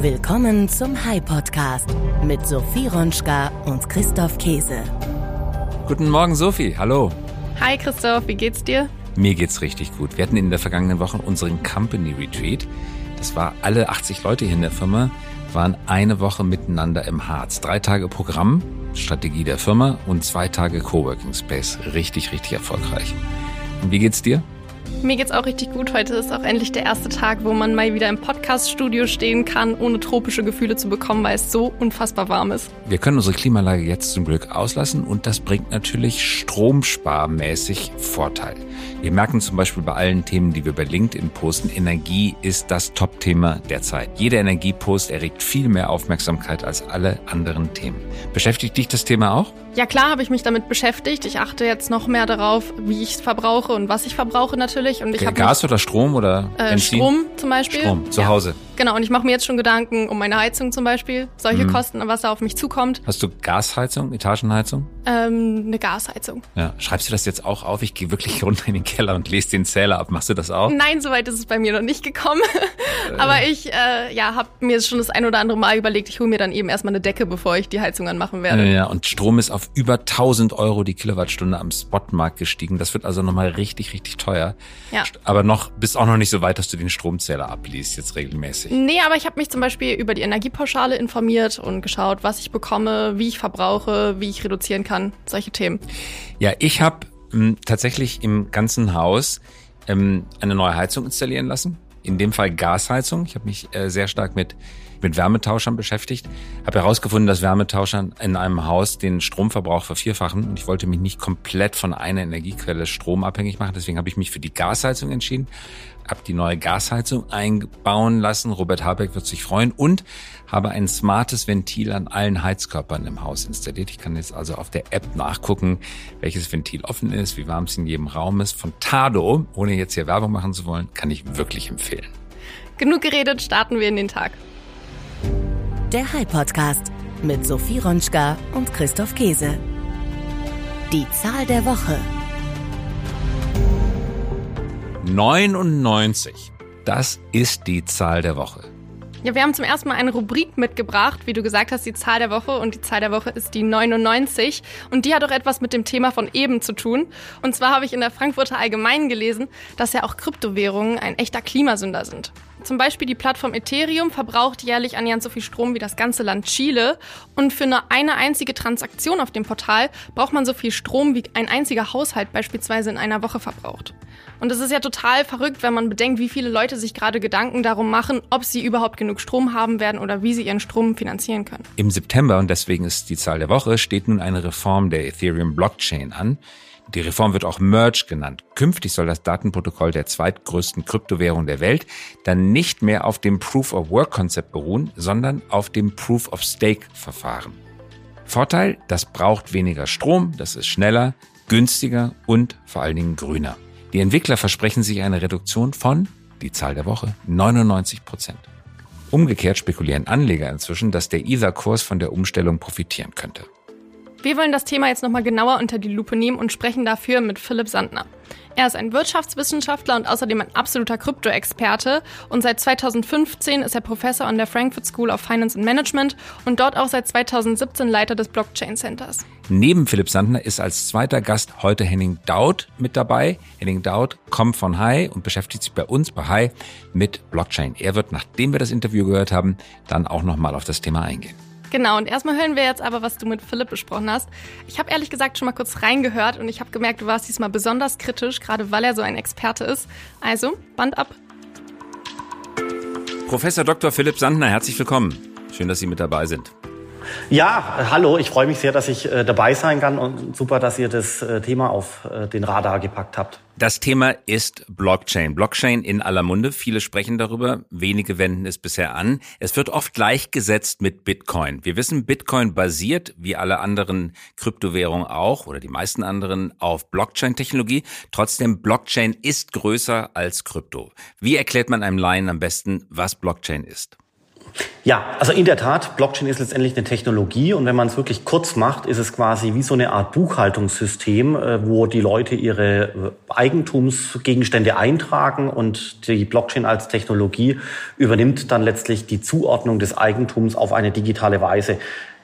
Willkommen zum High Podcast mit Sophie Ronschka und Christoph Käse. Guten Morgen, Sophie. Hallo. Hi Christoph, wie geht's dir? Mir geht's richtig gut. Wir hatten in der vergangenen Woche unseren Company Retreat. Das war alle 80 Leute hier in der Firma, waren eine Woche miteinander im Harz. Drei Tage Programm, Strategie der Firma und zwei Tage Coworking Space. Richtig, richtig erfolgreich. Und wie geht's dir? Mir geht's auch richtig gut. Heute ist auch endlich der erste Tag, wo man mal wieder im Podcast-Studio stehen kann, ohne tropische Gefühle zu bekommen, weil es so unfassbar warm ist. Wir können unsere Klimaanlage jetzt zum Glück auslassen und das bringt natürlich stromsparmäßig Vorteil. Wir merken zum Beispiel bei allen Themen, die wir bei LinkedIn posten, Energie ist das Top-Thema der Zeit. Jeder Energiepost erregt viel mehr Aufmerksamkeit als alle anderen Themen. Beschäftigt dich das Thema auch? Ja klar habe ich mich damit beschäftigt. Ich achte jetzt noch mehr darauf, wie ich es verbrauche und was ich verbrauche natürlich. Und ich Gas oder Strom oder äh, Strom zum Beispiel. Strom, zu ja. Hause. Genau, und ich mache mir jetzt schon Gedanken um meine Heizung zum Beispiel. Solche mhm. Kosten, was da auf mich zukommt. Hast du Gasheizung, Etagenheizung? Ähm, eine Gasheizung. Ja. Schreibst du das jetzt auch auf? Ich gehe wirklich runter in den Keller und lese den Zähler ab. Machst du das auch? Nein, soweit ist es bei mir noch nicht gekommen. Aber ich äh, ja, habe mir schon das ein oder andere Mal überlegt, ich hole mir dann eben erstmal eine Decke, bevor ich die Heizung anmachen werde. Ja, und Strom ist auf über 1000 Euro die Kilowattstunde am Spotmarkt gestiegen. Das wird also nochmal richtig, richtig teuer. Ja. Aber noch bist auch noch nicht so weit, dass du den Stromzähler abliest jetzt regelmäßig. Nee, aber ich habe mich zum Beispiel über die Energiepauschale informiert und geschaut, was ich bekomme, wie ich verbrauche, wie ich reduzieren kann, solche Themen. Ja, ich habe ähm, tatsächlich im ganzen Haus ähm, eine neue Heizung installieren lassen. In dem Fall Gasheizung. Ich habe mich äh, sehr stark mit mit Wärmetauschern beschäftigt, habe herausgefunden, dass Wärmetauscher in einem Haus den Stromverbrauch vervierfachen und ich wollte mich nicht komplett von einer Energiequelle stromabhängig machen. Deswegen habe ich mich für die Gasheizung entschieden, habe die neue Gasheizung einbauen lassen. Robert Habeck wird sich freuen und habe ein smartes Ventil an allen Heizkörpern im Haus installiert. Ich kann jetzt also auf der App nachgucken, welches Ventil offen ist, wie warm es in jedem Raum ist. Von Tado, ohne jetzt hier Werbung machen zu wollen, kann ich wirklich empfehlen. Genug geredet, starten wir in den Tag. Der High Podcast mit Sophie Ronschka und Christoph Käse. Die Zahl der Woche. 99. Das ist die Zahl der Woche. Ja, wir haben zum ersten Mal eine Rubrik mitgebracht, wie du gesagt hast, die Zahl der Woche. Und die Zahl der Woche ist die 99. Und die hat auch etwas mit dem Thema von eben zu tun. Und zwar habe ich in der Frankfurter Allgemeinen gelesen, dass ja auch Kryptowährungen ein echter Klimasünder sind. Zum Beispiel die Plattform Ethereum verbraucht jährlich annähernd so viel Strom wie das ganze Land Chile. Und für eine, eine einzige Transaktion auf dem Portal braucht man so viel Strom, wie ein einziger Haushalt beispielsweise in einer Woche verbraucht. Und es ist ja total verrückt, wenn man bedenkt, wie viele Leute sich gerade Gedanken darum machen, ob sie überhaupt genug Strom haben werden oder wie sie ihren Strom finanzieren können. Im September, und deswegen ist die Zahl der Woche, steht nun eine Reform der Ethereum Blockchain an. Die Reform wird auch Merge genannt. Künftig soll das Datenprotokoll der zweitgrößten Kryptowährung der Welt dann nicht mehr auf dem Proof-of-Work-Konzept beruhen, sondern auf dem Proof-of-Stake-Verfahren. Vorteil, das braucht weniger Strom, das ist schneller, günstiger und vor allen Dingen grüner. Die Entwickler versprechen sich eine Reduktion von, die Zahl der Woche, 99 Prozent. Umgekehrt spekulieren Anleger inzwischen, dass der Ether-Kurs von der Umstellung profitieren könnte. Wir wollen das Thema jetzt nochmal genauer unter die Lupe nehmen und sprechen dafür mit Philipp Sandner. Er ist ein Wirtschaftswissenschaftler und außerdem ein absoluter Krypto-Experte und seit 2015 ist er Professor an der Frankfurt School of Finance and Management und dort auch seit 2017 Leiter des Blockchain Centers. Neben Philipp Sandner ist als zweiter Gast heute Henning Daud mit dabei. Henning Daud kommt von Hai und beschäftigt sich bei uns bei Hai mit Blockchain. Er wird, nachdem wir das Interview gehört haben, dann auch nochmal auf das Thema eingehen. Genau, und erstmal hören wir jetzt aber, was du mit Philipp besprochen hast. Ich habe ehrlich gesagt schon mal kurz reingehört und ich habe gemerkt, du warst diesmal besonders kritisch, gerade weil er so ein Experte ist. Also, Band ab. Professor Dr. Philipp Sandner, herzlich willkommen. Schön, dass Sie mit dabei sind. Ja, hallo, ich freue mich sehr, dass ich äh, dabei sein kann und super, dass ihr das äh, Thema auf äh, den Radar gepackt habt. Das Thema ist Blockchain. Blockchain in aller Munde. Viele sprechen darüber. Wenige wenden es bisher an. Es wird oft gleichgesetzt mit Bitcoin. Wir wissen, Bitcoin basiert, wie alle anderen Kryptowährungen auch, oder die meisten anderen, auf Blockchain-Technologie. Trotzdem, Blockchain ist größer als Krypto. Wie erklärt man einem Laien am besten, was Blockchain ist? Ja, also in der Tat, Blockchain ist letztendlich eine Technologie und wenn man es wirklich kurz macht, ist es quasi wie so eine Art Buchhaltungssystem, äh, wo die Leute ihre äh, Eigentumsgegenstände eintragen und die Blockchain als Technologie übernimmt dann letztlich die Zuordnung des Eigentums auf eine digitale Weise.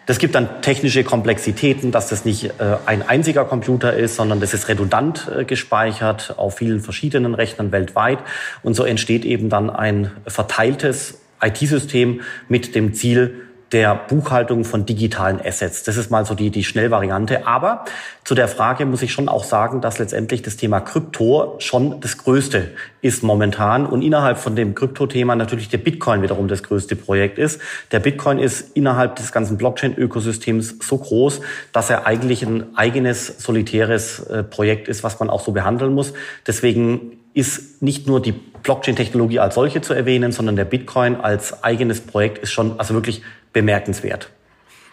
Das gibt dann technische Komplexitäten, dass das nicht äh, ein einziger Computer ist, sondern das ist redundant gespeichert auf vielen verschiedenen Rechnern weltweit. Und so entsteht eben dann ein verteiltes IT-System mit dem Ziel der Buchhaltung von digitalen Assets. Das ist mal so die, die Schnellvariante. Aber zu der Frage muss ich schon auch sagen, dass letztendlich das Thema Krypto schon das Größte ist momentan und innerhalb von dem Krypto-Thema natürlich der Bitcoin wiederum das größte Projekt ist. Der Bitcoin ist innerhalb des ganzen Blockchain-Ökosystems so groß, dass er eigentlich ein eigenes solitäres äh, Projekt ist, was man auch so behandeln muss. Deswegen ist nicht nur die Blockchain-Technologie als solche zu erwähnen, sondern der Bitcoin als eigenes Projekt ist schon also wirklich bemerkenswert.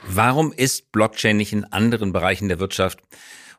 Warum ist Blockchain nicht in anderen Bereichen der Wirtschaft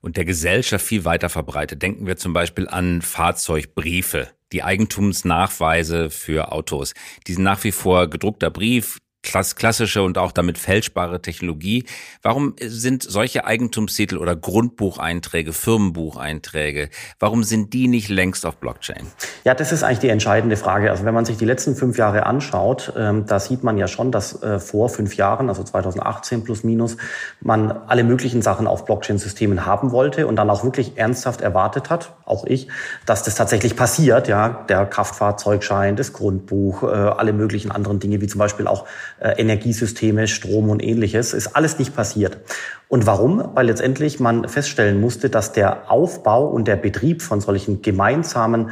und der Gesellschaft viel weiter verbreitet? Denken wir zum Beispiel an Fahrzeugbriefe, die Eigentumsnachweise für Autos. Die sind nach wie vor gedruckter Brief, klassische und auch damit fälschbare Technologie. Warum sind solche Eigentumstitel oder Grundbucheinträge, Firmenbucheinträge, warum sind die nicht längst auf Blockchain? Ja, das ist eigentlich die entscheidende Frage. Also wenn man sich die letzten fünf Jahre anschaut, ähm, da sieht man ja schon, dass äh, vor fünf Jahren, also 2018 plus minus, man alle möglichen Sachen auf Blockchain-Systemen haben wollte und dann auch wirklich ernsthaft erwartet hat, auch ich, dass das tatsächlich passiert. Ja, der Kraftfahrzeugschein, das Grundbuch, äh, alle möglichen anderen Dinge, wie zum Beispiel auch Energiesysteme, Strom und ähnliches. Ist alles nicht passiert. Und warum? Weil letztendlich man feststellen musste, dass der Aufbau und der Betrieb von solchen gemeinsamen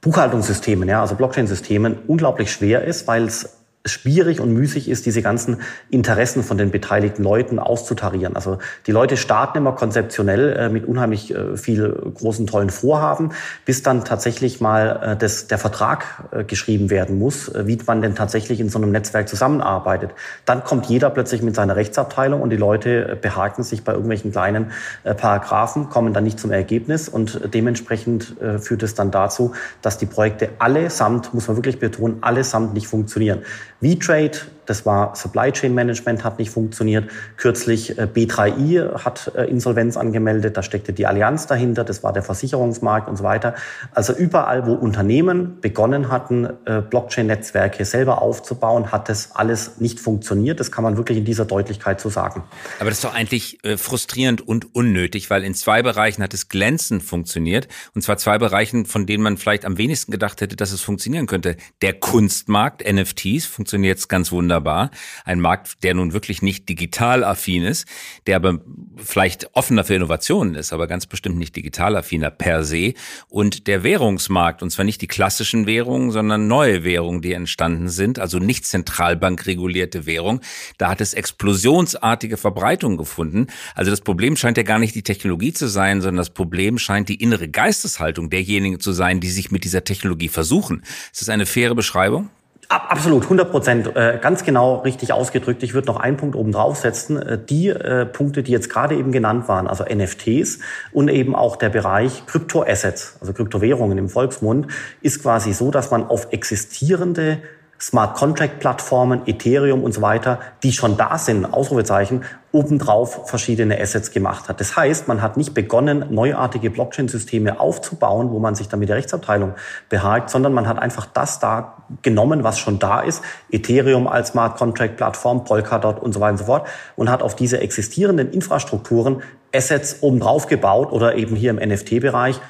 Buchhaltungssystemen, ja, also Blockchain-Systemen, unglaublich schwer ist, weil es schwierig und müßig ist, diese ganzen Interessen von den beteiligten Leuten auszutarieren. Also die Leute starten immer konzeptionell äh, mit unheimlich äh, viel großen, tollen Vorhaben, bis dann tatsächlich mal äh, das, der Vertrag äh, geschrieben werden muss, äh, wie man denn tatsächlich in so einem Netzwerk zusammenarbeitet. Dann kommt jeder plötzlich mit seiner Rechtsabteilung und die Leute äh, behaken sich bei irgendwelchen kleinen Paragraphen, kommen dann nicht zum Ergebnis und dementsprechend führt es dann dazu, dass die Projekte allesamt, muss man wirklich betonen, allesamt nicht funktionieren. We trade das war Supply Chain Management, hat nicht funktioniert. Kürzlich äh, B3I hat äh, Insolvenz angemeldet, da steckte die Allianz dahinter, das war der Versicherungsmarkt und so weiter. Also überall, wo Unternehmen begonnen hatten, äh, Blockchain-Netzwerke selber aufzubauen, hat das alles nicht funktioniert. Das kann man wirklich in dieser Deutlichkeit so sagen. Aber das ist doch eigentlich frustrierend und unnötig, weil in zwei Bereichen hat es glänzend funktioniert. Und zwar zwei Bereichen, von denen man vielleicht am wenigsten gedacht hätte, dass es funktionieren könnte. Der Kunstmarkt, NFTs, funktioniert es ganz wunderbar. Ein Markt, der nun wirklich nicht digital affin ist, der aber vielleicht offener für Innovationen ist, aber ganz bestimmt nicht digital affiner per se. Und der Währungsmarkt, und zwar nicht die klassischen Währungen, sondern neue Währungen, die entstanden sind, also nicht zentralbankregulierte Währung, da hat es explosionsartige Verbreitung gefunden. Also das Problem scheint ja gar nicht die Technologie zu sein, sondern das Problem scheint die innere Geisteshaltung derjenigen zu sein, die sich mit dieser Technologie versuchen. Ist das eine faire Beschreibung? Absolut, 100 Prozent, äh, ganz genau richtig ausgedrückt. Ich würde noch einen Punkt oben draufsetzen. Äh, die äh, Punkte, die jetzt gerade eben genannt waren, also NFTs und eben auch der Bereich Kryptoassets, also Kryptowährungen im Volksmund, ist quasi so, dass man auf existierende Smart Contract Plattformen, Ethereum und so weiter, die schon da sind, Ausrufezeichen, obendrauf verschiedene Assets gemacht hat. Das heißt, man hat nicht begonnen, neuartige Blockchain-Systeme aufzubauen, wo man sich dann mit der Rechtsabteilung behagt, sondern man hat einfach das da genommen, was schon da ist, Ethereum als Smart Contract Plattform, Polkadot und so weiter und so fort, und hat auf diese existierenden Infrastrukturen Assets obendrauf gebaut oder eben hier im NFT-Bereich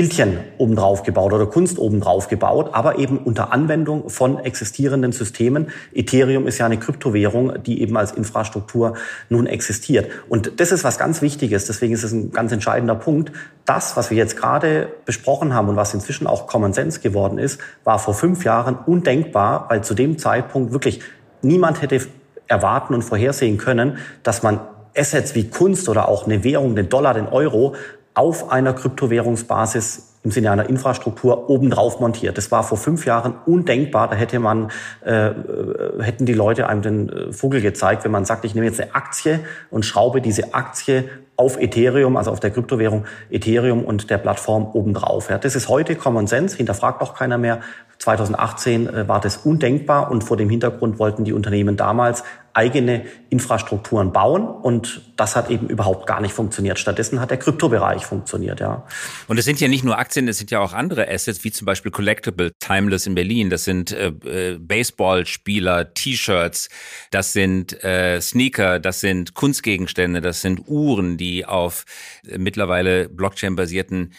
Bildchen obendrauf gebaut oder Kunst obendrauf gebaut, aber eben unter Anwendung von existierenden Systemen. Ethereum ist ja eine Kryptowährung, die eben als Infrastruktur nun existiert. Und das ist was ganz Wichtiges. Deswegen ist es ein ganz entscheidender Punkt. Das, was wir jetzt gerade besprochen haben und was inzwischen auch Common Sense geworden ist, war vor fünf Jahren undenkbar, weil zu dem Zeitpunkt wirklich niemand hätte erwarten und vorhersehen können, dass man Assets wie Kunst oder auch eine Währung, den Dollar, den Euro, auf einer Kryptowährungsbasis im Sinne einer Infrastruktur obendrauf montiert. Das war vor fünf Jahren undenkbar. Da hätte man, äh, äh, hätten die Leute einem den äh, Vogel gezeigt, wenn man sagt, ich nehme jetzt eine Aktie und schraube diese Aktie auf Ethereum, also auf der Kryptowährung Ethereum und der Plattform obendrauf. Ja, das ist heute Common Sense, hinterfragt auch keiner mehr. 2018 äh, war das undenkbar und vor dem Hintergrund wollten die Unternehmen damals eigene Infrastrukturen bauen und das hat eben überhaupt gar nicht funktioniert. Stattdessen hat der Kryptobereich funktioniert, ja. Und es sind ja nicht nur Aktien, es sind ja auch andere Assets, wie zum Beispiel Collectible, Timeless in Berlin. Das sind äh, äh, Baseballspieler, T-Shirts, das sind äh, Sneaker, das sind Kunstgegenstände, das sind Uhren, die auf äh, mittlerweile Blockchain-basierten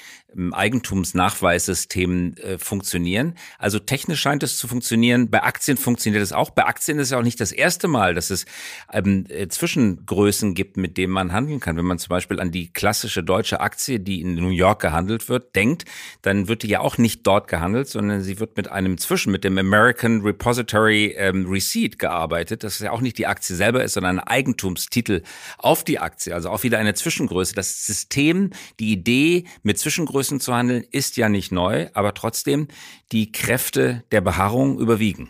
Eigentumsnachweissystemen äh, funktionieren. Also technisch scheint es zu funktionieren. Bei Aktien funktioniert es auch. Bei Aktien ist es auch nicht das erste Mal, dass es ähm, äh, Zwischengrößen gibt, mit denen man handeln kann. Wenn man zum Beispiel an die klassische deutsche Aktie, die in New York gehandelt wird, denkt, dann wird die ja auch nicht dort gehandelt, sondern sie wird mit einem Zwischen, mit dem American Repository ähm, Receipt gearbeitet. Das ja auch nicht die Aktie selber ist, sondern ein Eigentumstitel auf die Aktie. Also auch wieder eine Zwischengröße. Das System, die Idee mit Zwischengrößen zu handeln, ist ja nicht neu, aber trotzdem die Kräfte der Beharrung überwiegen.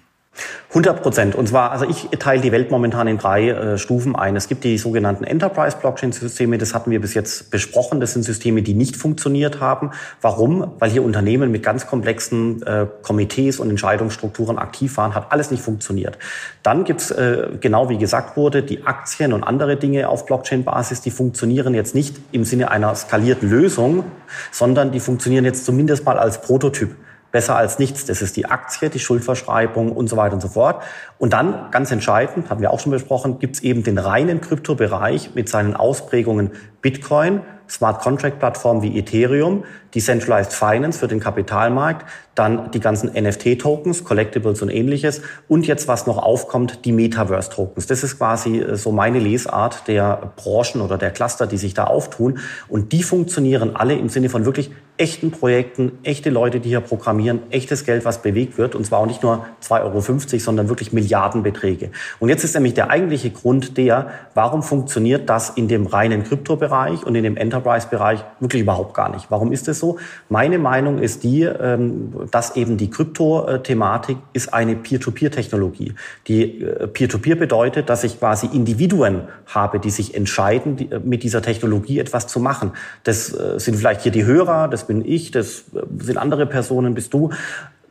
100 Prozent. Und zwar, also ich teile die Welt momentan in drei äh, Stufen ein. Es gibt die sogenannten Enterprise Blockchain Systeme. Das hatten wir bis jetzt besprochen. Das sind Systeme, die nicht funktioniert haben. Warum? Weil hier Unternehmen mit ganz komplexen äh, Komitees und Entscheidungsstrukturen aktiv waren. Hat alles nicht funktioniert. Dann gibt's äh, genau wie gesagt wurde, die Aktien und andere Dinge auf Blockchain-Basis. Die funktionieren jetzt nicht im Sinne einer skalierten Lösung, sondern die funktionieren jetzt zumindest mal als Prototyp besser als nichts. Das ist die Aktie, die Schuldverschreibung und so weiter und so fort. Und dann, ganz entscheidend, haben wir auch schon besprochen, gibt es eben den reinen Kryptobereich mit seinen Ausprägungen Bitcoin, Smart Contract Plattformen wie Ethereum, Decentralized Finance für den Kapitalmarkt, dann die ganzen NFT-Tokens, Collectibles und ähnliches und jetzt, was noch aufkommt, die Metaverse-Tokens. Das ist quasi äh, so meine Lesart der Branchen oder der Cluster, die sich da auftun. Und die funktionieren alle im Sinne von wirklich echten Projekten, echte Leute, die hier programmieren, echtes Geld, was bewegt wird. Und zwar auch nicht nur 2,50 Euro, sondern wirklich Milliardenbeträge. Und jetzt ist nämlich der eigentliche Grund der, warum funktioniert das in dem reinen Kryptobereich und in dem Enterprise-Bereich wirklich überhaupt gar nicht. Warum ist es so? Meine Meinung ist die, ähm, dass eben die Krypto-Thematik ist eine Peer-to-Peer-Technologie. Die äh, Peer-to-Peer bedeutet, dass ich quasi Individuen habe, die sich entscheiden, äh, mit dieser Technologie etwas zu machen. Das äh, sind vielleicht hier die Hörer, das bin ich, das sind andere Personen, bist du.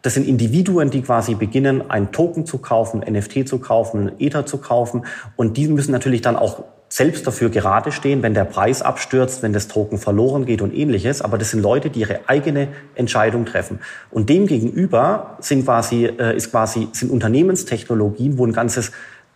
Das sind Individuen, die quasi beginnen, einen Token zu kaufen, NFT zu kaufen, Ether zu kaufen. Und die müssen natürlich dann auch selbst dafür gerade stehen, wenn der Preis abstürzt, wenn das Token verloren geht und ähnliches. Aber das sind Leute, die ihre eigene Entscheidung treffen. Und dem gegenüber sind quasi, äh, ist quasi, sind Unternehmenstechnologien, wo ein ganzes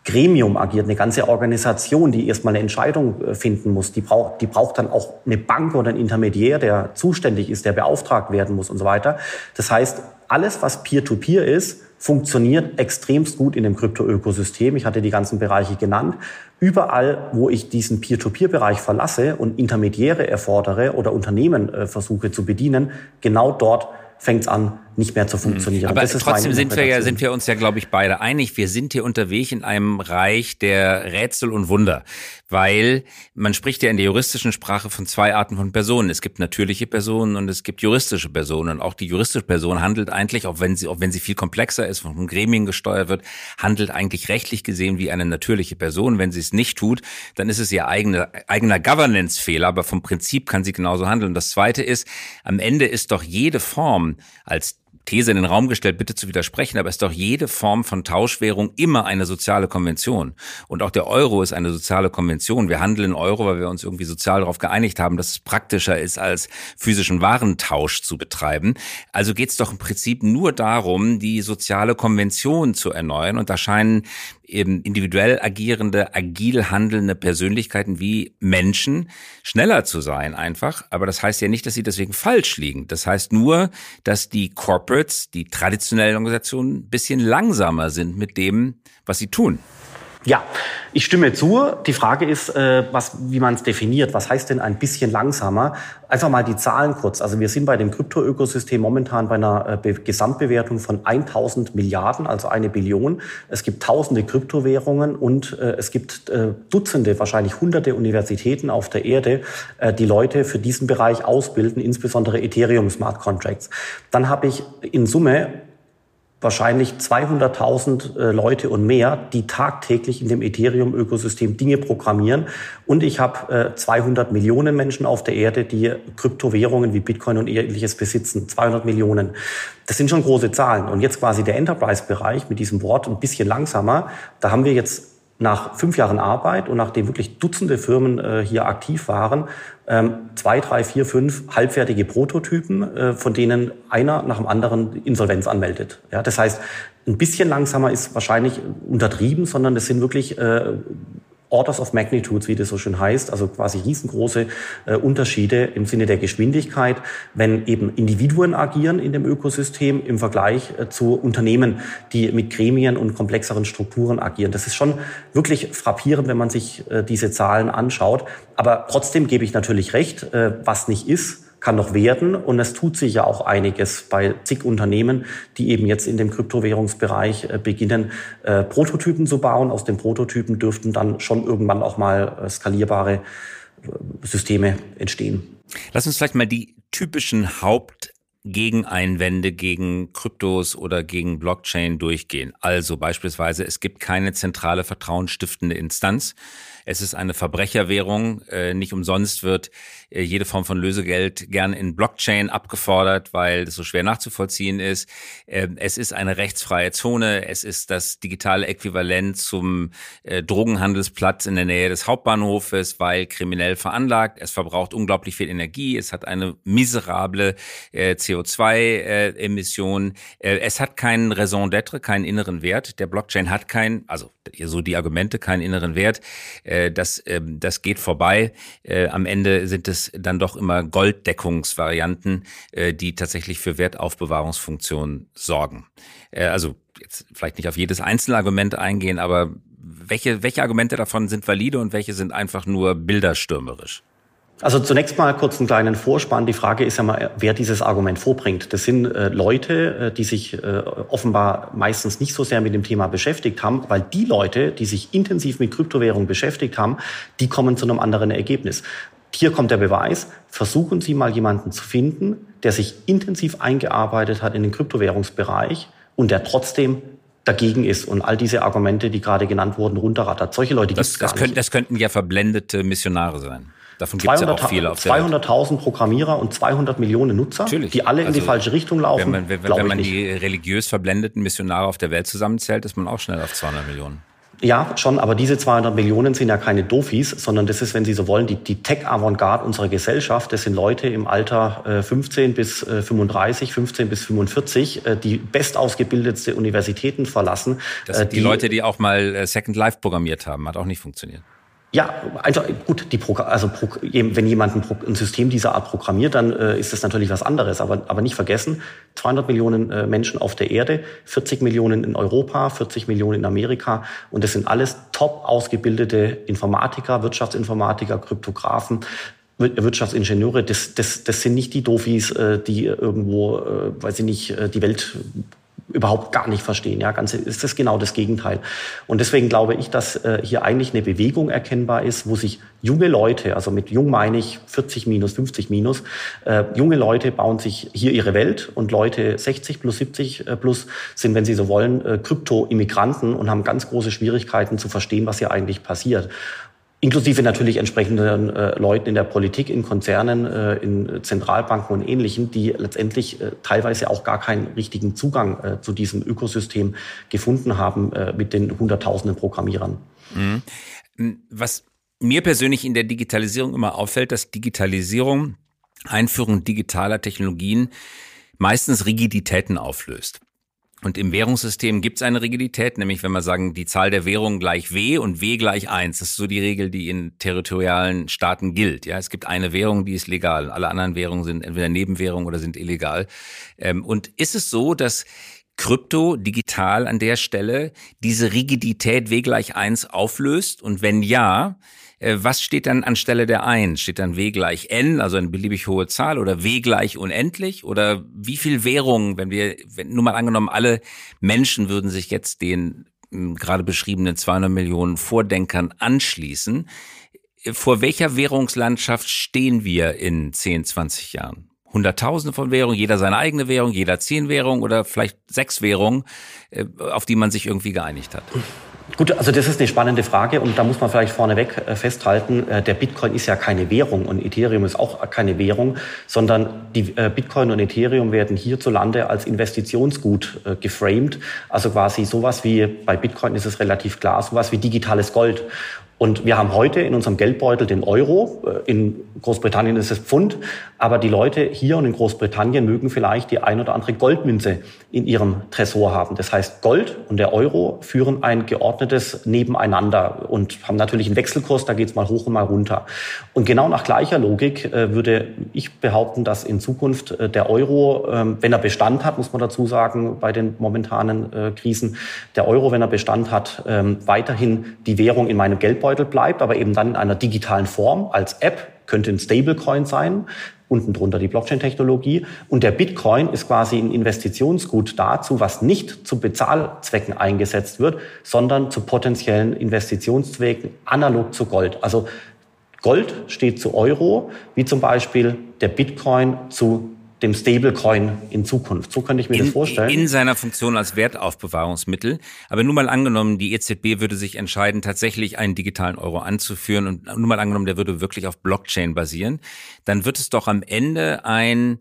Gremium agiert, eine ganze Organisation, die erstmal eine Entscheidung äh, finden muss. Die braucht, die braucht dann auch eine Bank oder ein Intermediär, der zuständig ist, der beauftragt werden muss und so weiter. Das heißt, alles, was Peer-to-Peer -Peer ist, funktioniert extremst gut in dem Krypto-Ökosystem. Ich hatte die ganzen Bereiche genannt. Überall, wo ich diesen Peer-to-Peer-Bereich verlasse und Intermediäre erfordere oder Unternehmen äh, versuche zu bedienen, genau dort fängt es an, nicht mehr zu funktionieren. Aber trotzdem sind wir ja, sind wir uns ja, glaube ich, beide einig. Wir sind hier unterwegs in einem Reich der Rätsel und Wunder, weil man spricht ja in der juristischen Sprache von zwei Arten von Personen. Es gibt natürliche Personen und es gibt juristische Personen. Und auch die juristische Person handelt eigentlich, auch wenn sie, auch wenn sie viel komplexer ist, von Gremien gesteuert wird, handelt eigentlich rechtlich gesehen wie eine natürliche Person. Wenn sie es nicht tut, dann ist es ihr eigener, eigener Governance-Fehler, aber vom Prinzip kann sie genauso handeln. Das zweite ist, am Ende ist doch jede Form als These in den Raum gestellt, bitte zu widersprechen, aber ist doch jede Form von Tauschwährung immer eine soziale Konvention. Und auch der Euro ist eine soziale Konvention. Wir handeln in Euro, weil wir uns irgendwie sozial darauf geeinigt haben, dass es praktischer ist, als physischen Warentausch zu betreiben. Also geht es doch im Prinzip nur darum, die soziale Konvention zu erneuern. Und da scheinen eben individuell agierende, agil handelnde Persönlichkeiten wie Menschen schneller zu sein einfach. Aber das heißt ja nicht, dass sie deswegen falsch liegen. Das heißt nur, dass die Corporates, die traditionellen Organisationen ein bisschen langsamer sind mit dem, was sie tun. Ja, ich stimme zu. Die Frage ist, äh, was, wie man es definiert. Was heißt denn ein bisschen langsamer? Einfach mal die Zahlen kurz. Also wir sind bei dem Krypto-Ökosystem momentan bei einer äh, Gesamtbewertung von 1000 Milliarden, also eine Billion. Es gibt tausende Kryptowährungen und äh, es gibt Dutzende, wahrscheinlich hunderte Universitäten auf der Erde, die Leute für diesen Bereich ausbilden, insbesondere Ethereum Smart Contracts. Dann habe ich in Summe wahrscheinlich 200.000 äh, Leute und mehr, die tagtäglich in dem Ethereum-Ökosystem Dinge programmieren. Und ich habe äh, 200 Millionen Menschen auf der Erde, die Kryptowährungen wie Bitcoin und ähnliches besitzen. 200 Millionen. Das sind schon große Zahlen. Und jetzt quasi der Enterprise-Bereich mit diesem Wort ein bisschen langsamer. Da haben wir jetzt nach fünf Jahren Arbeit und nachdem wirklich Dutzende Firmen äh, hier aktiv waren, ähm, zwei, drei, vier, fünf halbfertige Prototypen, äh, von denen einer nach dem anderen Insolvenz anmeldet. Ja, das heißt, ein bisschen langsamer ist wahrscheinlich untertrieben, sondern es sind wirklich äh, Orders of Magnitudes, wie das so schön heißt, also quasi riesengroße äh, Unterschiede im Sinne der Geschwindigkeit, wenn eben Individuen agieren in dem Ökosystem im Vergleich äh, zu Unternehmen, die mit Gremien und komplexeren Strukturen agieren. Das ist schon wirklich frappierend, wenn man sich äh, diese Zahlen anschaut. Aber trotzdem gebe ich natürlich recht, äh, was nicht ist, kann noch werden. Und es tut sich ja auch einiges bei zig Unternehmen, die eben jetzt in dem Kryptowährungsbereich äh, beginnen, äh, Prototypen zu bauen. Aus den Prototypen dürften dann schon irgendwann auch mal äh, skalierbare Systeme entstehen. Lass uns vielleicht mal die typischen Haupt Gegeneinwände gegen Kryptos oder gegen Blockchain durchgehen. Also beispielsweise, es gibt keine zentrale vertrauensstiftende Instanz. Es ist eine Verbrecherwährung. Äh, nicht umsonst wird äh, jede Form von Lösegeld gern in Blockchain abgefordert, weil es so schwer nachzuvollziehen ist. Äh, es ist eine rechtsfreie Zone. Es ist das digitale Äquivalent zum äh, Drogenhandelsplatz in der Nähe des Hauptbahnhofes, weil kriminell veranlagt. Es verbraucht unglaublich viel Energie. Es hat eine miserable äh, CO2-Emission. Äh, es hat keinen Raison d'être, keinen inneren Wert. Der Blockchain hat keinen, also so die Argumente, keinen inneren Wert. Äh, das, ähm, das geht vorbei. Äh, am Ende sind es dann doch immer Golddeckungsvarianten, äh, die tatsächlich für Wertaufbewahrungsfunktionen sorgen. also jetzt vielleicht nicht auf jedes einzelne Argument eingehen, aber welche, welche Argumente davon sind valide und welche sind einfach nur bilderstürmerisch? Also zunächst mal kurz einen kleinen Vorspann. Die Frage ist ja mal, wer dieses Argument vorbringt. Das sind äh, Leute, äh, die sich äh, offenbar meistens nicht so sehr mit dem Thema beschäftigt haben, weil die Leute, die sich intensiv mit Kryptowährungen beschäftigt haben, die kommen zu einem anderen Ergebnis. Hier kommt der Beweis. Versuchen Sie mal jemanden zu finden, der sich intensiv eingearbeitet hat in den Kryptowährungsbereich und der trotzdem dagegen ist und all diese Argumente, die gerade genannt wurden, runterrattert. Solche Leute gibt es gar das nicht. das könnten ja verblendete Missionare sein. Davon gibt es ja auch viele auf 200.000 Programmierer und 200 Millionen Nutzer, Natürlich. die alle in also, die falsche Richtung laufen. Wenn man, wenn, wenn man die religiös verblendeten Missionare auf der Welt zusammenzählt, ist man auch schnell auf 200 Millionen. Ja, schon, aber diese 200 Millionen sind ja keine Dofis, sondern das ist, wenn Sie so wollen, die, die Tech-Avantgarde unserer Gesellschaft. Das sind Leute im Alter äh, 15 bis äh, 35, 15 bis 45, äh, die bestausgebildetste Universitäten verlassen. Das sind äh, die, die Leute, die auch mal äh, Second Life programmiert haben, hat auch nicht funktioniert. Ja, also gut, die also Pro wenn jemand ein, ein, System dieser Art programmiert, dann äh, ist das natürlich was anderes. Aber, aber nicht vergessen, 200 Millionen äh, Menschen auf der Erde, 40 Millionen in Europa, 40 Millionen in Amerika. Und das sind alles top ausgebildete Informatiker, Wirtschaftsinformatiker, Kryptografen, Wirtschaftsingenieure. Das, das, das sind nicht die Dofis, äh, die irgendwo, äh, weiß ich nicht, äh, die Welt überhaupt gar nicht verstehen. Ja, ganz ist das genau das Gegenteil. Und deswegen glaube ich, dass äh, hier eigentlich eine Bewegung erkennbar ist, wo sich junge Leute, also mit jung meine ich 40 minus, 50 minus, äh, junge Leute bauen sich hier ihre Welt und Leute 60 plus 70 äh, plus sind, wenn sie so wollen, äh, Krypto-Immigranten und haben ganz große Schwierigkeiten zu verstehen, was hier eigentlich passiert inklusive natürlich entsprechenden äh, Leuten in der Politik, in Konzernen, äh, in Zentralbanken und Ähnlichen, die letztendlich äh, teilweise auch gar keinen richtigen Zugang äh, zu diesem Ökosystem gefunden haben äh, mit den Hunderttausenden Programmierern. Mhm. Was mir persönlich in der Digitalisierung immer auffällt, dass Digitalisierung, Einführung digitaler Technologien meistens Rigiditäten auflöst. Und im Währungssystem gibt es eine Rigidität, nämlich wenn wir sagen, die Zahl der Währungen gleich W und W gleich eins. Das ist so die Regel, die in territorialen Staaten gilt. Ja, es gibt eine Währung, die ist legal. Alle anderen Währungen sind entweder Nebenwährungen oder sind illegal. Ähm, und ist es so, dass Krypto digital an der Stelle diese Rigidität W gleich eins auflöst? Und wenn ja, was steht dann anstelle der 1? Steht dann W gleich N, also eine beliebig hohe Zahl, oder W gleich unendlich? Oder wie viel Währungen, wenn wir, wenn, nur mal angenommen, alle Menschen würden sich jetzt den hm, gerade beschriebenen 200 Millionen Vordenkern anschließen, vor welcher Währungslandschaft stehen wir in 10, 20 Jahren? Hunderttausende von Währungen, jeder seine eigene Währung, jeder zehn Währungen oder vielleicht sechs Währungen, äh, auf die man sich irgendwie geeinigt hat? Gut, also das ist eine spannende Frage und da muss man vielleicht vorneweg äh, festhalten, äh, der Bitcoin ist ja keine Währung und Ethereum ist auch keine Währung, sondern die äh, Bitcoin und Ethereum werden hierzulande als Investitionsgut geframed. Also quasi sowas wie, bei Bitcoin ist es relativ klar, sowas wie digitales Gold. Und wir haben heute in unserem Geldbeutel den Euro. Äh, in Großbritannien ist es Pfund. Aber die Leute hier und in Großbritannien mögen vielleicht die ein oder andere Goldmünze in ihrem Tresor haben. Das heißt, Gold und der Euro führen ein geordnetes Nebeneinander und haben natürlich einen Wechselkurs, da geht es mal hoch und mal runter. Und genau nach gleicher Logik äh, würde ich behaupten, dass in Zukunft äh, der Euro, ähm, wenn er Bestand hat, muss man dazu sagen, bei den momentanen Krisen, der Euro, wenn er Bestand hat, ähm, weiterhin die Währung in meinem Geldbeutel Geldbeutel bleibt, aber eben dann in einer digitalen Form als App, könnte ein Stablecoin sein, unten drunter die Blockchain-Technologie. Und der Bitcoin ist quasi ein Investitionsgut dazu, was nicht zu Bezahlzwecken eingesetzt wird, sondern zu potenziellen Investitionszwecken analog zu Gold. Also Gold steht zu Euro, wie zum Beispiel der Bitcoin zu dem Stablecoin in Zukunft. So könnte ich mir in, das vorstellen. In seiner Funktion als Wertaufbewahrungsmittel. Aber nur mal angenommen, die EZB würde sich entscheiden, tatsächlich einen digitalen Euro anzuführen und nur mal angenommen, der würde wirklich auf Blockchain basieren, dann wird es doch am Ende ein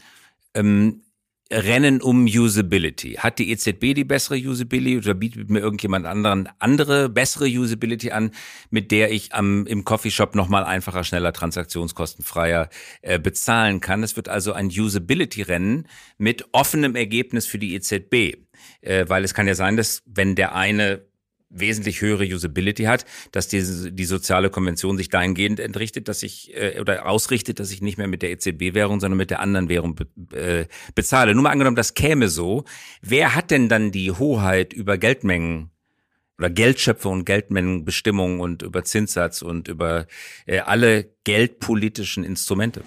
ähm, Rennen um Usability. Hat die EZB die bessere Usability oder bietet mir irgendjemand anderen andere bessere Usability an, mit der ich am, im Coffeeshop nochmal einfacher, schneller, transaktionskostenfreier äh, bezahlen kann? Es wird also ein Usability-Rennen mit offenem Ergebnis für die EZB. Äh, weil es kann ja sein, dass wenn der eine wesentlich höhere Usability hat, dass die, die soziale Konvention sich dahingehend entrichtet, dass ich äh, oder ausrichtet, dass ich nicht mehr mit der EZB-Währung, sondern mit der anderen Währung be, äh, bezahle. Nur mal angenommen, das käme so. Wer hat denn dann die Hoheit über Geldmengen oder Geldschöpfe und Geldmengenbestimmungen und über Zinssatz und über äh, alle geldpolitischen Instrumente?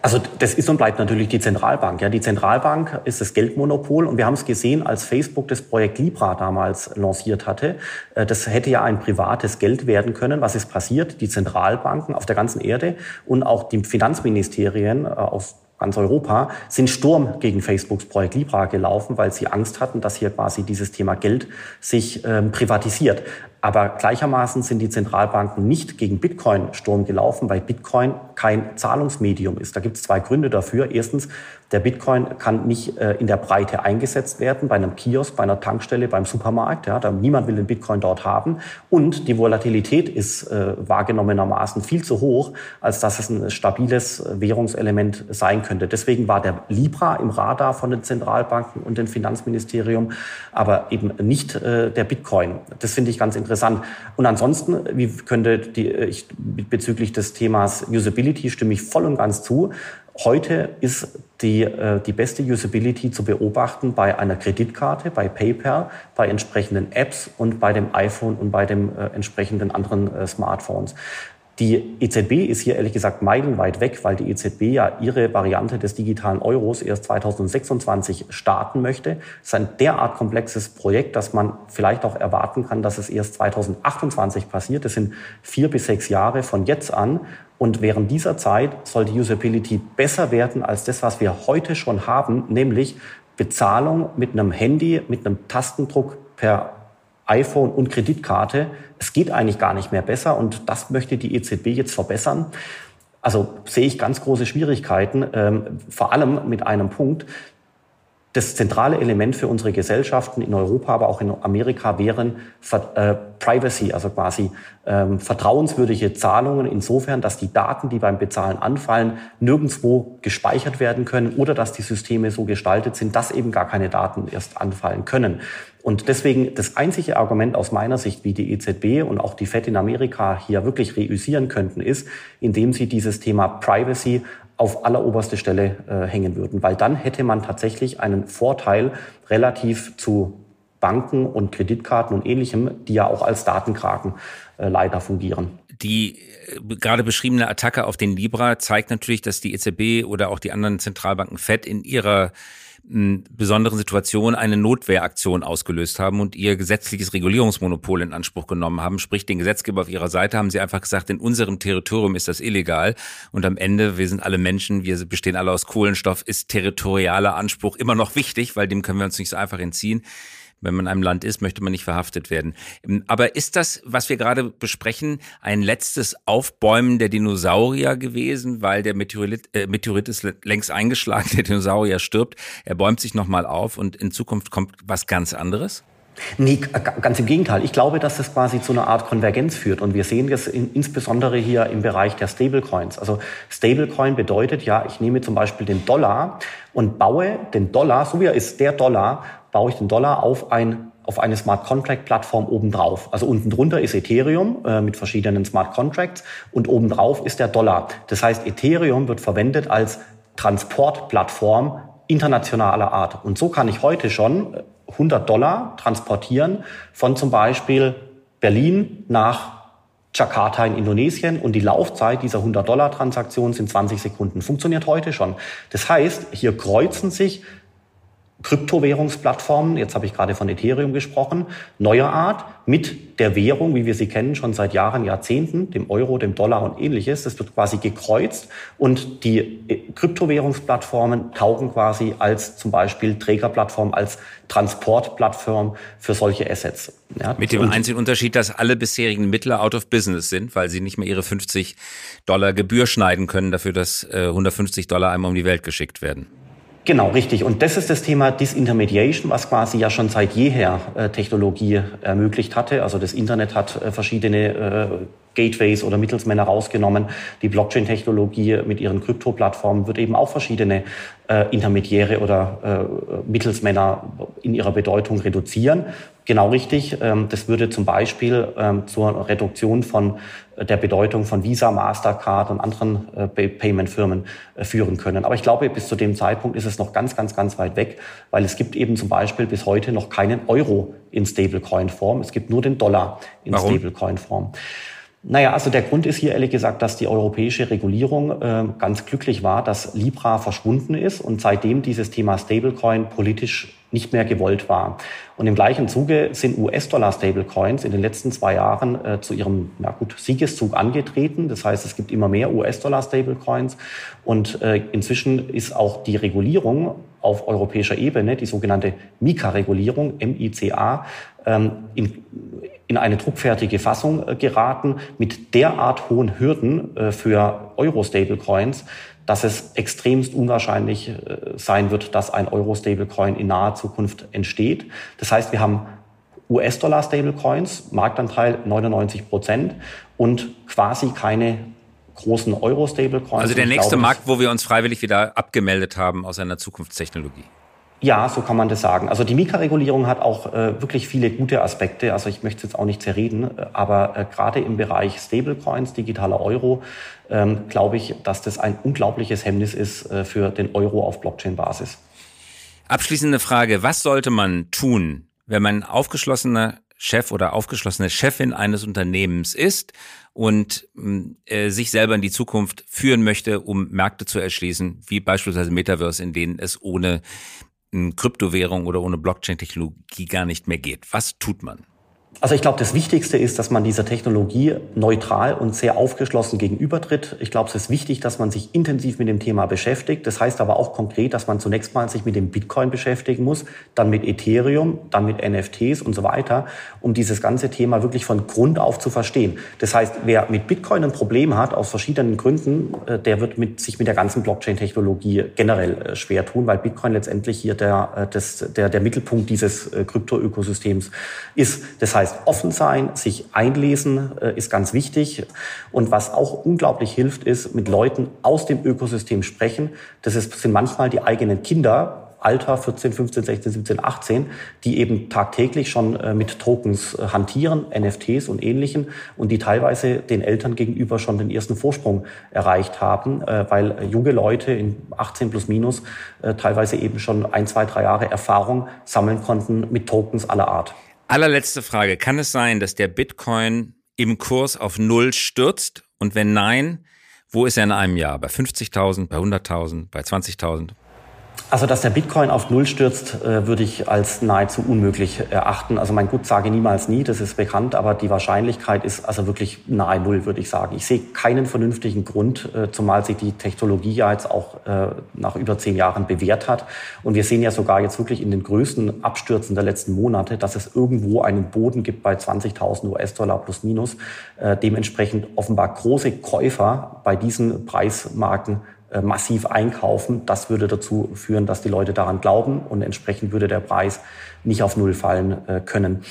Also das ist und bleibt natürlich die Zentralbank. Ja, die Zentralbank ist das Geldmonopol und wir haben es gesehen, als Facebook das Projekt Libra damals lanciert hatte. Äh, das hätte ja ein privates Geld werden können. Was ist passiert? Die Zentralbanken auf der ganzen Erde und auch die Finanzministerien äh, aus ganz Europa, sind Sturm gegen Facebooks Projekt Libra gelaufen, weil sie Angst hatten, dass hier quasi dieses Thema Geld sich ähm, privatisiert. Aber gleichermaßen sind die Zentralbanken nicht gegen Bitcoin Sturm gelaufen, weil Bitcoin kein Zahlungsmedium ist. Da gibt es zwei Gründe dafür. Erstens, der Bitcoin kann nicht äh, in der Breite eingesetzt werden, bei einem Kiosk, bei einer Tankstelle, beim Supermarkt. Ja, niemand will den Bitcoin dort haben. Und die Volatilität ist äh, wahrgenommenermaßen viel zu hoch, als dass es ein stabiles Währungselement sein könnte. Deswegen war der Libra im Radar von den Zentralbanken und dem Finanzministerium, aber eben nicht äh, der Bitcoin. Das finde ich ganz interessant. Und ansonsten, wie könnte die, äh, ich, bezüglich des Themas Usability stimme ich voll und ganz zu. Heute ist die, äh, die beste Usability zu beobachten bei einer Kreditkarte, bei PayPal, bei entsprechenden Apps und bei dem iPhone und bei dem äh, entsprechenden anderen äh, Smartphones. Die EZB ist hier ehrlich gesagt meilenweit weg, weil die EZB ja ihre Variante des digitalen Euros erst 2026 starten möchte. Es ist ein derart komplexes Projekt, dass man vielleicht auch erwarten kann, dass es erst 2028 passiert. Das sind vier bis sechs Jahre von jetzt an. Und während dieser Zeit soll die Usability besser werden als das, was wir heute schon haben, nämlich Bezahlung mit einem Handy, mit einem Tastendruck per iPhone und Kreditkarte. Es geht eigentlich gar nicht mehr besser und das möchte die EZB jetzt verbessern. Also sehe ich ganz große Schwierigkeiten, ähm, vor allem mit einem Punkt. Das zentrale Element für unsere Gesellschaften in Europa, aber auch in Amerika wären äh, Privacy, also quasi ähm, vertrauenswürdige Zahlungen insofern, dass die Daten, die beim Bezahlen anfallen, nirgendwo gespeichert werden können oder dass die Systeme so gestaltet sind, dass eben gar keine Daten erst anfallen können. Und deswegen das einzige Argument aus meiner Sicht, wie die EZB und auch die FED in Amerika hier wirklich reüssieren könnten, ist, indem sie dieses Thema Privacy auf alleroberste Stelle äh, hängen würden, weil dann hätte man tatsächlich einen Vorteil relativ zu Banken und Kreditkarten und ähnlichem, die ja auch als Datenkraken äh, leider fungieren. Die äh, gerade beschriebene Attacke auf den Libra zeigt natürlich, dass die EZB oder auch die anderen Zentralbanken FED in ihrer besonderen Situation eine Notwehraktion ausgelöst haben und ihr gesetzliches Regulierungsmonopol in Anspruch genommen haben. Sprich, den Gesetzgeber auf ihrer Seite haben sie einfach gesagt, in unserem Territorium ist das illegal. Und am Ende, wir sind alle Menschen, wir bestehen alle aus Kohlenstoff, ist territorialer Anspruch immer noch wichtig, weil dem können wir uns nicht so einfach entziehen wenn man in einem Land ist, möchte man nicht verhaftet werden. Ähm, aber ist das, was wir gerade besprechen, ein letztes Aufbäumen der Dinosaurier gewesen, weil der Meteorit, äh, Meteorit ist längst eingeschlagen, der Dinosaurier stirbt, er bäumt sich nochmal auf und in Zukunft kommt was ganz anderes? Nee, ganz im Gegenteil. Ich glaube, dass das quasi zu einer Art Konvergenz führt. Und wir sehen das in, insbesondere hier im Bereich der Stablecoins. Also Stablecoin bedeutet ja, ich nehme zum Beispiel den Dollar und baue den Dollar, so wie er ist, der Dollar, baue ich den Dollar auf ein auf eine Smart Contract Plattform obendrauf. Also unten drunter ist Ethereum äh, mit verschiedenen Smart Contracts und obendrauf ist der Dollar. Das heißt, Ethereum wird verwendet als Transportplattform internationaler Art. Und so kann ich heute schon 100 Dollar transportieren von zum Beispiel Berlin nach Jakarta in Indonesien und die Laufzeit dieser 100 Dollar Transaktion sind 20 Sekunden. Funktioniert heute schon. Das heißt, hier kreuzen sich Kryptowährungsplattformen, jetzt habe ich gerade von Ethereum gesprochen, neuer Art mit der Währung, wie wir sie kennen, schon seit Jahren, Jahrzehnten, dem Euro, dem Dollar und ähnliches. Das wird quasi gekreuzt und die äh, Kryptowährungsplattformen taugen quasi als zum Beispiel Trägerplattform, als Transportplattform für solche Assets. Ja, mit dem einzigen Unterschied, dass alle bisherigen Mittler out of business sind, weil sie nicht mehr ihre 50 Dollar Gebühr schneiden können dafür, dass 150 äh, Dollar einmal um die Welt geschickt werden. Genau, richtig. Und das ist das Thema Disintermediation, was quasi ja schon seit jeher äh, Technologie ermöglicht hatte. Also das Internet hat äh, verschiedene äh, Gateways oder Mittelsmänner rausgenommen. Die Blockchain-Technologie mit ihren Krypto-Plattformen wird eben auch verschiedene äh, Intermediäre oder äh, Mittelsmänner in ihrer Bedeutung reduzieren. Genau richtig. Ähm, das würde zum Beispiel ähm, zur Reduktion von äh, der Bedeutung von Visa, Mastercard und anderen äh, Payment-Firmen äh, führen können. Aber ich glaube, bis zu dem Zeitpunkt ist es noch ganz, ganz, ganz weit weg, weil es gibt eben zum Beispiel bis heute noch keinen Euro in Stablecoin-Form. Es gibt nur den Dollar in Stablecoin-Form. Naja, also der Grund ist hier ehrlich gesagt, dass die europäische Regulierung äh, ganz glücklich war, dass Libra verschwunden ist und seitdem dieses Thema Stablecoin politisch nicht mehr gewollt war. Und im gleichen Zuge sind US-Dollar-Stablecoins in den letzten zwei Jahren äh, zu ihrem na gut, Siegeszug angetreten. Das heißt, es gibt immer mehr US-Dollar-Stablecoins und äh, inzwischen ist auch die Regulierung auf europäischer Ebene, die sogenannte MiCA-Regulierung, M-I-C-A, ähm, in, in eine druckfertige Fassung äh, geraten mit derart hohen Hürden äh, für Euro-Stablecoins, dass es extremst unwahrscheinlich äh, sein wird, dass ein Euro-Stablecoin in naher Zukunft entsteht. Das heißt, wir haben US-Dollar-Stablecoins, Marktanteil 99 Prozent und quasi keine großen Euro-Stablecoins. Also der nächste glaube, Markt, wo wir uns freiwillig wieder abgemeldet haben aus einer Zukunftstechnologie. Ja, so kann man das sagen. Also die Mika-Regulierung hat auch äh, wirklich viele gute Aspekte. Also ich möchte es jetzt auch nicht zerreden, äh, aber äh, gerade im Bereich Stablecoins, digitaler Euro, ähm, glaube ich, dass das ein unglaubliches Hemmnis ist äh, für den Euro auf Blockchain-Basis. Abschließende Frage. Was sollte man tun, wenn man aufgeschlossener Chef oder aufgeschlossene Chefin eines Unternehmens ist und äh, sich selber in die Zukunft führen möchte, um Märkte zu erschließen, wie beispielsweise Metaverse, in denen es ohne Kryptowährung oder ohne Blockchain-Technologie gar nicht mehr geht. Was tut man? Also ich glaube, das Wichtigste ist, dass man dieser Technologie neutral und sehr aufgeschlossen gegenübertritt. Ich glaube, es ist wichtig, dass man sich intensiv mit dem Thema beschäftigt. Das heißt aber auch konkret, dass man zunächst mal sich mit dem Bitcoin beschäftigen muss, dann mit Ethereum, dann mit NFTs und so weiter, um dieses ganze Thema wirklich von Grund auf zu verstehen. Das heißt, wer mit Bitcoin ein Problem hat, aus verschiedenen Gründen, äh, der wird mit, sich mit der ganzen Blockchain-Technologie generell äh, schwer tun, weil Bitcoin letztendlich hier der, äh, das, der, der Mittelpunkt dieses Krypto-Ökosystems ist. Das heißt, heißt, offen sein, sich einlesen äh, ist ganz wichtig. Und was auch unglaublich hilft, ist mit Leuten aus dem Ökosystem sprechen. Das ist, sind manchmal die eigenen Kinder, Alter 14, 15, 16, 17, 18, die eben tagtäglich schon äh, mit Tokens äh, hantieren, NFTs und ähnlichen und die teilweise den Eltern gegenüber schon den ersten Vorsprung erreicht haben, weil junge Leute in 18 plus minus teilweise eben schon ein, zwei, drei Jahre Erfahrung sammeln konnten mit Tokens aller Art. Allerletzte Frage. Kann es sein, dass der Bitcoin im Kurs auf Null stürzt? Und wenn nein, wo ist er in einem Jahr? Bei 50.000, bei 100.000, bei 20.000? Also, dass der Bitcoin auf Null stürzt, äh, würde ich als nahezu unmöglich erachten. Also, mein Gut sage niemals nie, das ist bekannt, aber die Wahrscheinlichkeit ist also wirklich nahe Null, würde ich sagen. Ich sehe keinen vernünftigen Grund, äh, zumal sich die Technologie ja jetzt auch äh, nach über zehn Jahren bewährt hat. Und wir sehen ja sogar jetzt wirklich in den größten Abstürzen der letzten Monate, dass es irgendwo einen Boden gibt bei 20.000 US-Dollar plus minus. Dementsprechend offenbar große Käufer bei diesen Preismarken äh, massiv einkaufen. Das würde dazu führen, dass die Leute daran glauben und entsprechend würde der Preis nicht auf Null fallen äh, können.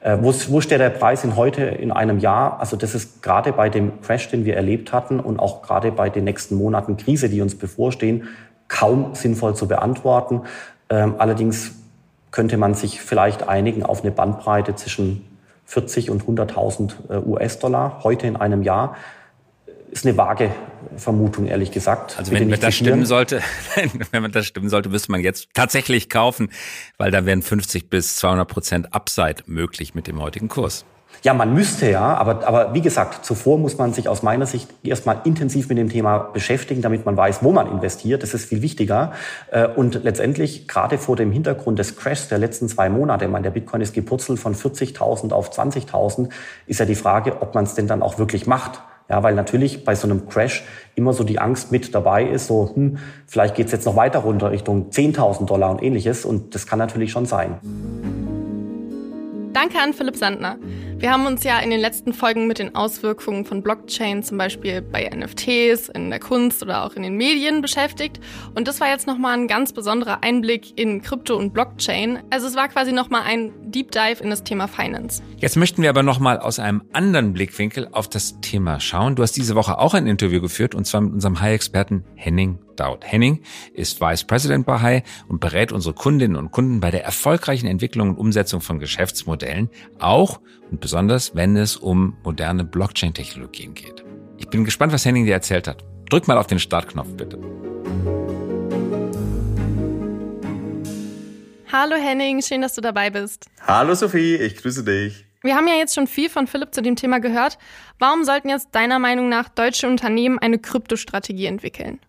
Äh, wo, wo steht der Preis in heute in einem Jahr? Also das ist gerade bei dem Crash, den wir erlebt hatten und auch gerade bei den nächsten Monaten Krise, die uns bevorstehen, kaum sinnvoll zu beantworten. Ähm, allerdings könnte man sich vielleicht einigen auf eine Bandbreite zwischen 40 und 100.000 US-Dollar heute in einem Jahr ist eine vage Vermutung, ehrlich gesagt. Also wenn, wenn das stimmen sollte, wenn man das stimmen sollte, müsste man jetzt tatsächlich kaufen, weil da wären 50 bis 200 Prozent Upside möglich mit dem heutigen Kurs. Ja, man müsste ja, aber, aber wie gesagt, zuvor muss man sich aus meiner Sicht erstmal intensiv mit dem Thema beschäftigen, damit man weiß, wo man investiert. Das ist viel wichtiger. Äh, und letztendlich, gerade vor dem Hintergrund des Crashs der letzten zwei Monate, ich meine, der Bitcoin ist gepurzelt von 40.000 auf 20.000, ist ja die Frage, ob man es denn dann auch wirklich macht. Ja, weil natürlich bei so einem Crash immer so die Angst mit dabei ist, so, hm, vielleicht geht's jetzt noch weiter runter Richtung 10.000 Dollar und ähnliches. Und das kann natürlich schon sein. Danke an Philipp Sandner. Wir haben uns ja in den letzten Folgen mit den Auswirkungen von Blockchain, zum Beispiel bei NFTs, in der Kunst oder auch in den Medien beschäftigt. Und das war jetzt nochmal ein ganz besonderer Einblick in Krypto und Blockchain. Also es war quasi nochmal ein Deep Dive in das Thema Finance. Jetzt möchten wir aber nochmal aus einem anderen Blickwinkel auf das Thema schauen. Du hast diese Woche auch ein Interview geführt und zwar mit unserem High-Experten Henning Daud Henning ist Vice President bei High und berät unsere Kundinnen und Kunden bei der erfolgreichen Entwicklung und Umsetzung von Geschäftsmodellen, auch und besonders, wenn es um moderne Blockchain-Technologien geht. Ich bin gespannt, was Henning dir erzählt hat. Drück mal auf den Startknopf, bitte. Hallo Henning, schön, dass du dabei bist. Hallo Sophie, ich grüße dich. Wir haben ja jetzt schon viel von Philipp zu dem Thema gehört. Warum sollten jetzt deiner Meinung nach deutsche Unternehmen eine Kryptostrategie entwickeln?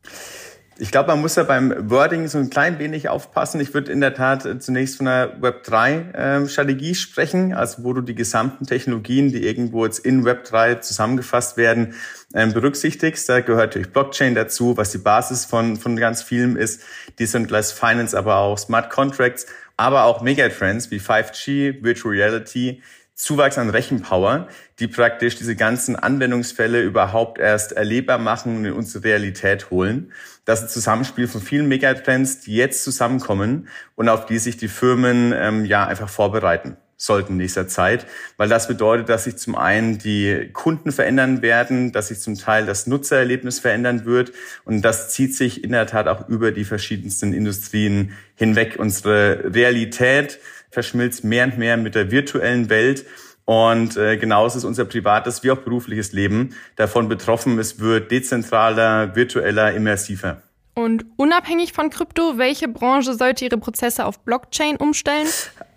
Ich glaube, man muss ja beim Wording so ein klein wenig aufpassen. Ich würde in der Tat zunächst von einer Web3-Strategie ähm, sprechen, also wo du die gesamten Technologien, die irgendwo jetzt in Web3 zusammengefasst werden, ähm, berücksichtigst. Da gehört natürlich Blockchain dazu, was die Basis von, von ganz vielem ist. Decentralized Finance, aber auch Smart Contracts, aber auch Megatrends wie 5G, Virtual Reality, Zuwachs an Rechenpower, die praktisch diese ganzen Anwendungsfälle überhaupt erst erlebbar machen und in unsere Realität holen. Das ist ein Zusammenspiel von vielen Megatrends, die jetzt zusammenkommen und auf die sich die Firmen ähm, ja einfach vorbereiten sollten in nächster Zeit, weil das bedeutet, dass sich zum einen die Kunden verändern werden, dass sich zum Teil das Nutzererlebnis verändern wird und das zieht sich in der Tat auch über die verschiedensten Industrien hinweg. Unsere Realität verschmilzt mehr und mehr mit der virtuellen Welt. Und äh, genauso ist unser privates wie auch berufliches Leben davon betroffen. Es wird dezentraler, virtueller, immersiver. Und unabhängig von Krypto, welche Branche sollte ihre Prozesse auf Blockchain umstellen?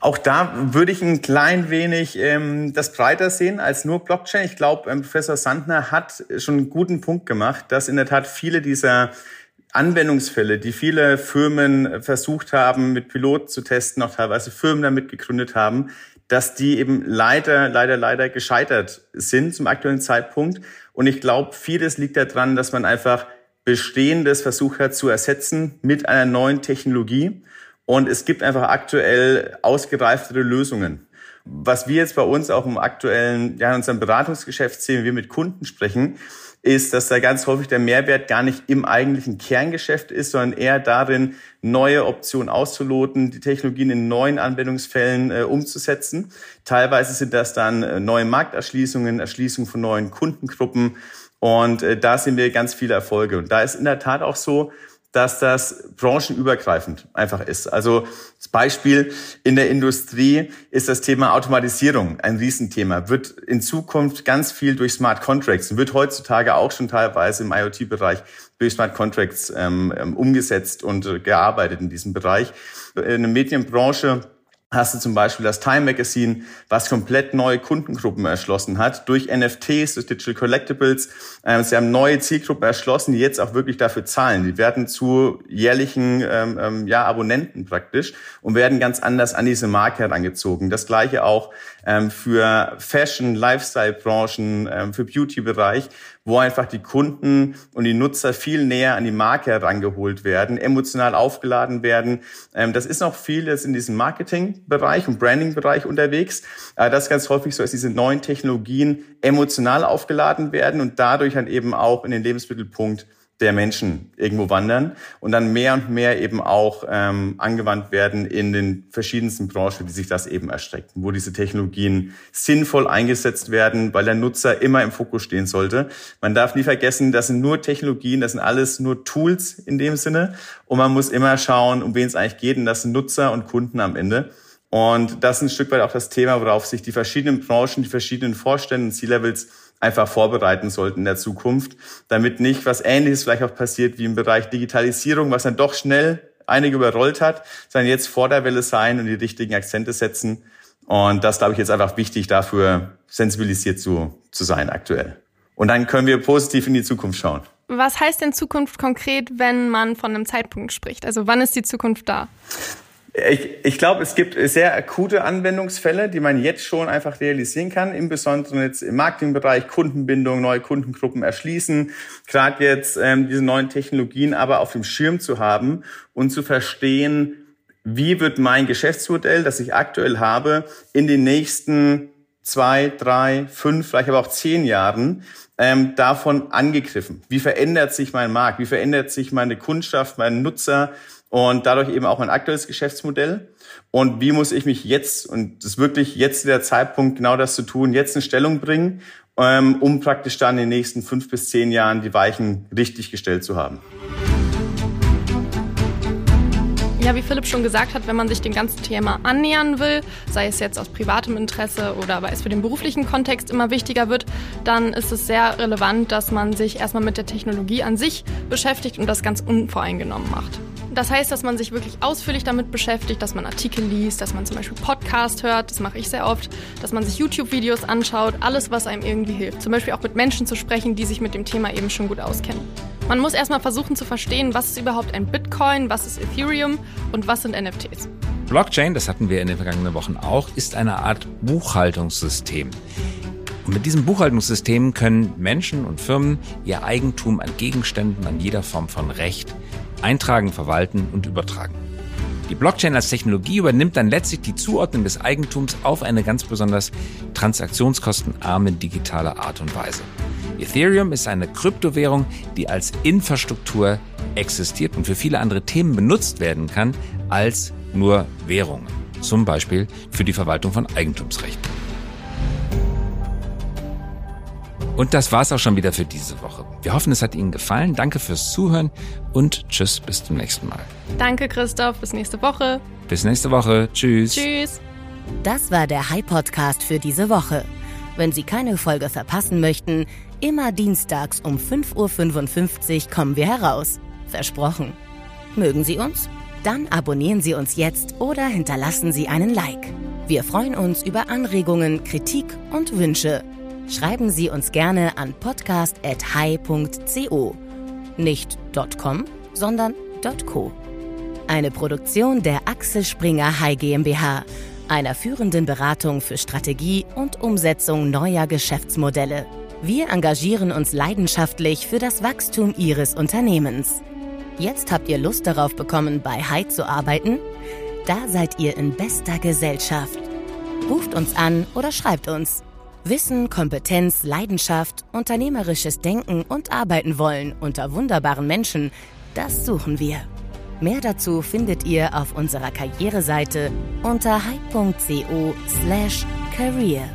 Auch da würde ich ein klein wenig ähm, das breiter sehen als nur Blockchain. Ich glaube, ähm, Professor Sandner hat schon einen guten Punkt gemacht, dass in der Tat viele dieser Anwendungsfälle, die viele Firmen versucht haben, mit Piloten zu testen, auch teilweise Firmen damit gegründet haben, dass die eben leider, leider, leider gescheitert sind zum aktuellen Zeitpunkt. Und ich glaube, vieles liegt daran, dass man einfach Bestehendes versucht hat zu ersetzen mit einer neuen Technologie. Und es gibt einfach aktuell ausgereiftere Lösungen. Was wir jetzt bei uns auch im aktuellen, ja, in unserem Beratungsgeschäft sehen, wenn wir mit Kunden sprechen, ist, dass da ganz häufig der Mehrwert gar nicht im eigentlichen Kerngeschäft ist, sondern eher darin, neue Optionen auszuloten, die Technologien in neuen Anwendungsfällen äh, umzusetzen. Teilweise sind das dann äh, neue Markterschließungen, Erschließung von neuen Kundengruppen. Und äh, da sehen wir ganz viele Erfolge. Und da ist in der Tat auch so, dass das branchenübergreifend einfach ist. Also das Beispiel in der Industrie ist das Thema Automatisierung ein Riesenthema. Wird in Zukunft ganz viel durch Smart Contracts und wird heutzutage auch schon teilweise im IoT-Bereich durch Smart Contracts ähm, ähm, umgesetzt und äh, gearbeitet in diesem Bereich. In der Medienbranche hast du zum Beispiel das Time Magazine, was komplett neue Kundengruppen erschlossen hat durch NFTs, durch Digital Collectibles. Ähm, sie haben neue Zielgruppen erschlossen, die jetzt auch wirklich dafür zahlen. Die werden zu jährlichen ähm, ähm, ja, Abonnenten praktisch und werden ganz anders an diese Marke herangezogen. Das gleiche auch für Fashion, Lifestyle-Branchen, ähm, für Beauty-Bereich, wo einfach die Kunden und die Nutzer viel näher an die Marke herangeholt werden, emotional aufgeladen werden. Ähm, das ist noch viel jetzt in diesem Marketing-Bereich und Branding-Bereich unterwegs. Äh, das ist ganz häufig so, dass diese neuen Technologien emotional aufgeladen werden und dadurch dann eben auch in den Lebensmittelpunkt der Menschen irgendwo wandern und dann mehr und mehr eben auch ähm, angewandt werden in den verschiedensten Branchen, die sich das eben erstrecken, wo diese Technologien sinnvoll eingesetzt werden, weil der Nutzer immer im Fokus stehen sollte. Man darf nie vergessen, das sind nur Technologien, das sind alles nur Tools in dem Sinne und man muss immer schauen, um wen es eigentlich geht und das sind Nutzer und Kunden am Ende. Und das ist ein Stück weit auch das Thema, worauf sich die verschiedenen Branchen, die verschiedenen Vorstände, C-Levels einfach vorbereiten sollten in der Zukunft, damit nicht was Ähnliches vielleicht auch passiert wie im Bereich Digitalisierung, was dann doch schnell einige überrollt hat, sondern jetzt vor der Welle sein und die richtigen Akzente setzen. Und das, glaube ich, jetzt einfach wichtig dafür, sensibilisiert zu, zu sein aktuell. Und dann können wir positiv in die Zukunft schauen. Was heißt denn Zukunft konkret, wenn man von einem Zeitpunkt spricht? Also wann ist die Zukunft da? Ich, ich glaube, es gibt sehr akute Anwendungsfälle, die man jetzt schon einfach realisieren kann, im Besonderen jetzt im Marketingbereich, Kundenbindung, neue Kundengruppen erschließen, gerade jetzt ähm, diese neuen Technologien aber auf dem Schirm zu haben und zu verstehen, wie wird mein Geschäftsmodell, das ich aktuell habe, in den nächsten zwei, drei, fünf, vielleicht aber auch zehn Jahren ähm, davon angegriffen? Wie verändert sich mein Markt? Wie verändert sich meine Kundschaft, mein Nutzer? Und dadurch eben auch mein aktuelles Geschäftsmodell. Und wie muss ich mich jetzt, und das ist wirklich jetzt der Zeitpunkt, genau das zu tun, jetzt in Stellung bringen, ähm, um praktisch dann in den nächsten fünf bis zehn Jahren die Weichen richtig gestellt zu haben. Ja, wie Philipp schon gesagt hat, wenn man sich dem ganzen Thema annähern will, sei es jetzt aus privatem Interesse oder weil es für den beruflichen Kontext immer wichtiger wird, dann ist es sehr relevant, dass man sich erstmal mit der Technologie an sich beschäftigt und das ganz unvoreingenommen macht. Das heißt, dass man sich wirklich ausführlich damit beschäftigt, dass man Artikel liest, dass man zum Beispiel Podcast hört, das mache ich sehr oft, dass man sich YouTube-Videos anschaut, alles, was einem irgendwie hilft. Zum Beispiel auch mit Menschen zu sprechen, die sich mit dem Thema eben schon gut auskennen. Man muss erstmal versuchen zu verstehen, was ist überhaupt ein Bitcoin, was ist Ethereum und was sind NFTs. Blockchain, das hatten wir in den vergangenen Wochen auch, ist eine Art Buchhaltungssystem. Und mit diesem Buchhaltungssystem können Menschen und Firmen ihr Eigentum an Gegenständen, an jeder Form von Recht eintragen, verwalten und übertragen. Die Blockchain als Technologie übernimmt dann letztlich die Zuordnung des Eigentums auf eine ganz besonders transaktionskostenarme digitale Art und Weise. Ethereum ist eine Kryptowährung, die als Infrastruktur existiert und für viele andere Themen benutzt werden kann als nur Währungen. Zum Beispiel für die Verwaltung von Eigentumsrechten. Und das war's auch schon wieder für diese Woche. Wir hoffen, es hat Ihnen gefallen. Danke fürs Zuhören und tschüss, bis zum nächsten Mal. Danke, Christoph. Bis nächste Woche. Bis nächste Woche. Tschüss. Tschüss. Das war der High Podcast für diese Woche. Wenn Sie keine Folge verpassen möchten, immer dienstags um 5.55 Uhr kommen wir heraus. Versprochen. Mögen Sie uns? Dann abonnieren Sie uns jetzt oder hinterlassen Sie einen Like. Wir freuen uns über Anregungen, Kritik und Wünsche schreiben Sie uns gerne an podcast.hi.co. Nicht .com, sondern .co. Eine Produktion der Axel Springer High GmbH, einer führenden Beratung für Strategie und Umsetzung neuer Geschäftsmodelle. Wir engagieren uns leidenschaftlich für das Wachstum Ihres Unternehmens. Jetzt habt ihr Lust darauf bekommen, bei Hi zu arbeiten? Da seid ihr in bester Gesellschaft. Ruft uns an oder schreibt uns. Wissen, Kompetenz, Leidenschaft, unternehmerisches Denken und Arbeiten wollen unter wunderbaren Menschen, das suchen wir. Mehr dazu findet ihr auf unserer Karriereseite unter hype.co/career.